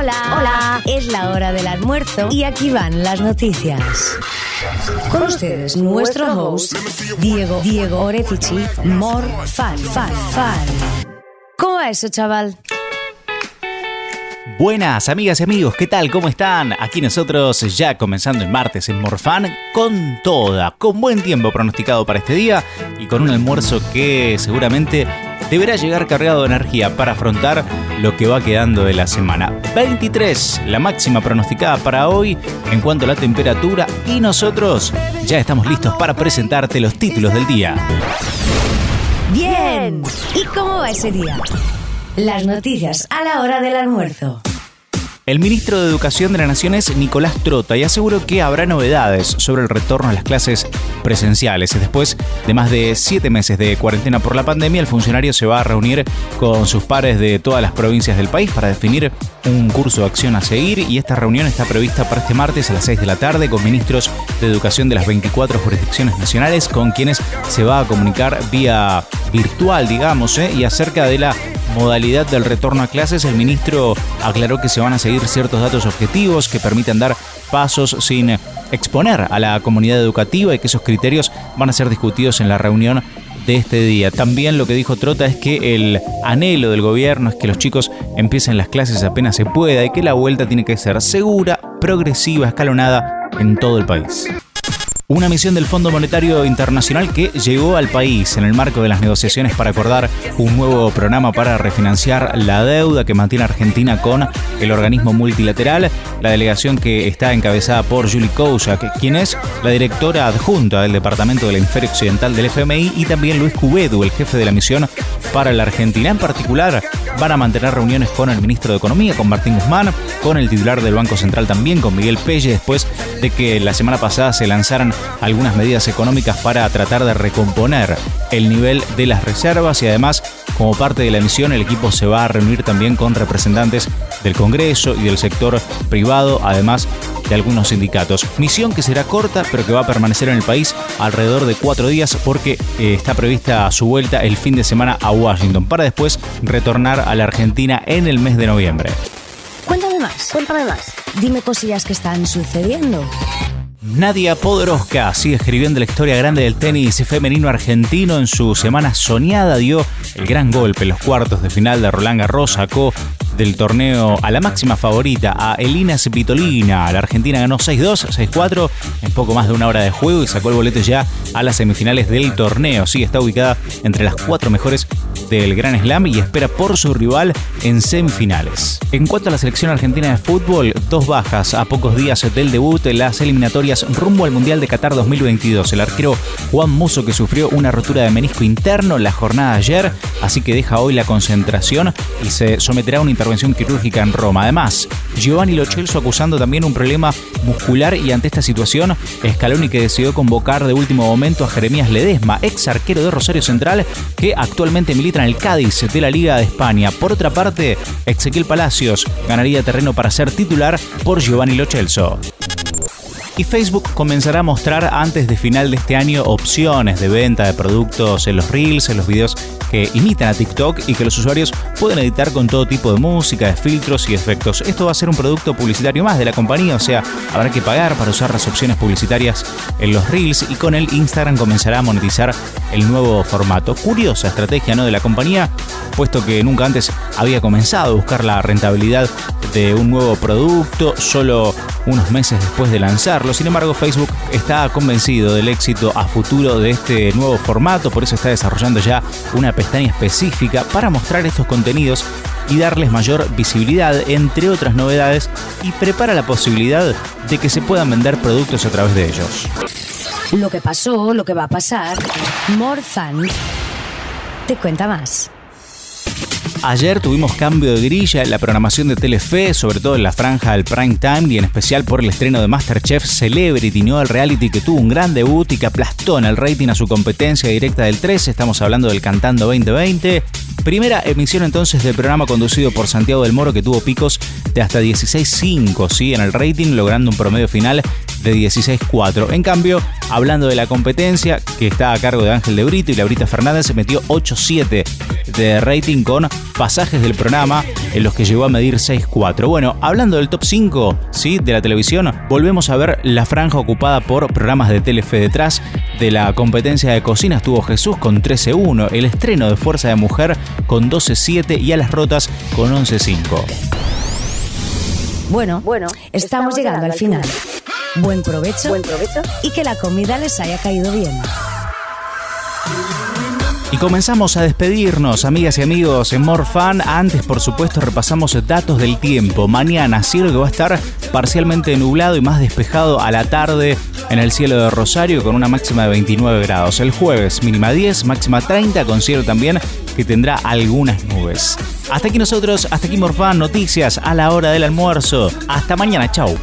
Hola, hola. Es la hora del almuerzo y aquí van las noticias. Con ustedes, nuestro host, Diego, Diego Orefici, Mor Fan, Fan, Fan. ¿Cómo va eso, chaval? Buenas amigas y amigos, ¿qué tal? ¿Cómo están? Aquí nosotros ya comenzando el martes en Morfan con toda, con buen tiempo pronosticado para este día y con un almuerzo que seguramente deberá llegar cargado de energía para afrontar lo que va quedando de la semana. 23, la máxima pronosticada para hoy en cuanto a la temperatura y nosotros ya estamos listos para presentarte los títulos del día. Bien. ¿Y cómo va ese día? Las noticias a la hora del almuerzo. El ministro de Educación de la Nación es Nicolás Trota y aseguró que habrá novedades sobre el retorno a las clases presenciales. Después de más de siete meses de cuarentena por la pandemia, el funcionario se va a reunir con sus pares de todas las provincias del país para definir un curso de acción a seguir y esta reunión está prevista para este martes a las 6 de la tarde con ministros de educación de las 24 jurisdicciones nacionales con quienes se va a comunicar vía virtual, digamos, ¿eh? y acerca de la modalidad del retorno a clases, el ministro aclaró que se van a seguir ciertos datos objetivos que permitan dar pasos sin exponer a la comunidad educativa y que esos criterios van a ser discutidos en la reunión de este día. También lo que dijo Trota es que el anhelo del gobierno es que los chicos empiecen las clases apenas se pueda y que la vuelta tiene que ser segura, progresiva, escalonada en todo el país. Una misión del Fondo Monetario Internacional que llegó al país en el marco de las negociaciones para acordar un nuevo programa para refinanciar la deuda que mantiene Argentina con el organismo multilateral. La delegación que está encabezada por Julie Kouchak, quien es la directora adjunta del Departamento del Hemisferio Occidental del FMI, y también Luis Cubedu, el jefe de la misión para la Argentina. En particular, van a mantener reuniones con el ministro de Economía, con Martín Guzmán, con el titular del Banco Central también, con Miguel Pelle, después de que la semana pasada se lanzaran algunas medidas económicas para tratar de recomponer el nivel de las reservas y además como parte de la misión el equipo se va a reunir también con representantes del Congreso y del sector privado, además de algunos sindicatos. Misión que será corta pero que va a permanecer en el país alrededor de cuatro días porque eh, está prevista su vuelta el fin de semana a Washington para después retornar a la Argentina en el mes de noviembre. Cuéntame más, cuéntame más. Dime cosillas que están sucediendo. Nadia Podoroska sigue escribiendo la historia grande del tenis femenino argentino. En su semana soñada dio el gran golpe en los cuartos de final de Roland Garros. Sacó del torneo a la máxima favorita, a Elina Svitolina. La Argentina ganó 6-2, 6-4 en poco más de una hora de juego y sacó el boleto ya a las semifinales del torneo. Sí, está ubicada entre las cuatro mejores del Gran Slam y espera por su rival en semifinales. En cuanto a la selección argentina de fútbol, dos bajas a pocos días del debut en las eliminatorias rumbo al Mundial de Qatar 2022. El arquero Juan Muso que sufrió una rotura de menisco interno la jornada de ayer, así que deja hoy la concentración y se someterá a una intervención quirúrgica en Roma. Además, Giovanni Lochelso acusando también un problema muscular y ante esta situación, Scaloni que decidió convocar de último momento a Jeremías Ledesma, ex arquero de Rosario Central, que actualmente milita en el Cádiz de la Liga de España. Por otra parte, Ezequiel Palacios ganaría terreno para ser titular por Giovanni Lochelso y Facebook comenzará a mostrar antes de final de este año opciones de venta de productos en los reels, en los videos que imitan a TikTok y que los usuarios pueden editar con todo tipo de música, de filtros y efectos. Esto va a ser un producto publicitario más de la compañía, o sea, habrá que pagar para usar las opciones publicitarias en los reels y con el Instagram comenzará a monetizar el nuevo formato. Curiosa estrategia ¿no? de la compañía, puesto que nunca antes había comenzado a buscar la rentabilidad de un nuevo producto solo unos meses después de lanzarlo. Sin embargo, Facebook está convencido del éxito a futuro de este nuevo formato, por eso está desarrollando ya una pestaña específica para mostrar estos contenidos y darles mayor visibilidad, entre otras novedades, y prepara la posibilidad de que se puedan vender productos a través de ellos. Lo que pasó, lo que va a pasar, Morzan te cuenta más. Ayer tuvimos cambio de grilla en la programación de Telefe, sobre todo en la franja del prime time y en especial por el estreno de Masterchef Celebrity. El reality que tuvo un gran debut y que aplastó en el rating a su competencia directa del 13. Estamos hablando del Cantando 2020. Primera emisión entonces del programa conducido por Santiago del Moro que tuvo picos de hasta 16.5 ¿sí? en el rating, logrando un promedio final de 16-4. En cambio, hablando de la competencia, que está a cargo de Ángel de Brito y Laurita Fernández, se metió 8-7 de rating con pasajes del programa en los que llegó a medir 6-4. Bueno, hablando del top 5 ¿sí? de la televisión, volvemos a ver la franja ocupada por programas de Telefe detrás de la competencia de cocina estuvo Jesús con 13-1, el estreno de Fuerza de Mujer con 12-7 y a las rotas con 11-5. Bueno, bueno, estamos, llegando, al final. Buen provecho, Buen provecho y que la comida les haya caído bien. Y comenzamos a despedirnos, amigas y amigos, en Morfan. Antes, por supuesto, repasamos datos del tiempo. Mañana, cielo que va a estar parcialmente nublado y más despejado a la tarde en el cielo de Rosario con una máxima de 29 grados. El jueves, mínima 10, máxima 30, con cielo también que tendrá algunas nubes. Hasta aquí nosotros, hasta aquí Morfan, noticias a la hora del almuerzo. Hasta mañana, chau.